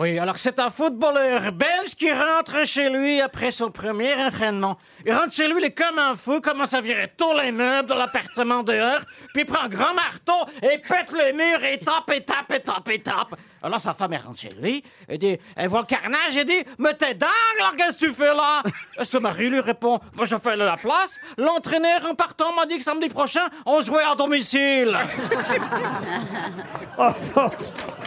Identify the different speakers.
Speaker 1: Oui, alors c'est un footballeur belge qui rentre chez lui après son premier entraînement. Il rentre chez lui, il est comme un fou, commence à virer tous les meubles de l'appartement dehors, puis prend un grand marteau et pète les murs et tape et tape et tape et tape. Alors sa femme, elle rentre chez lui, elle dit, elle voit le carnage, et dit, mais t'es dingue, là, qu'est-ce que tu fais là? Son mari lui répond, moi je fais la place. L'entraîneur en partant m'a dit que samedi prochain, on jouait à domicile.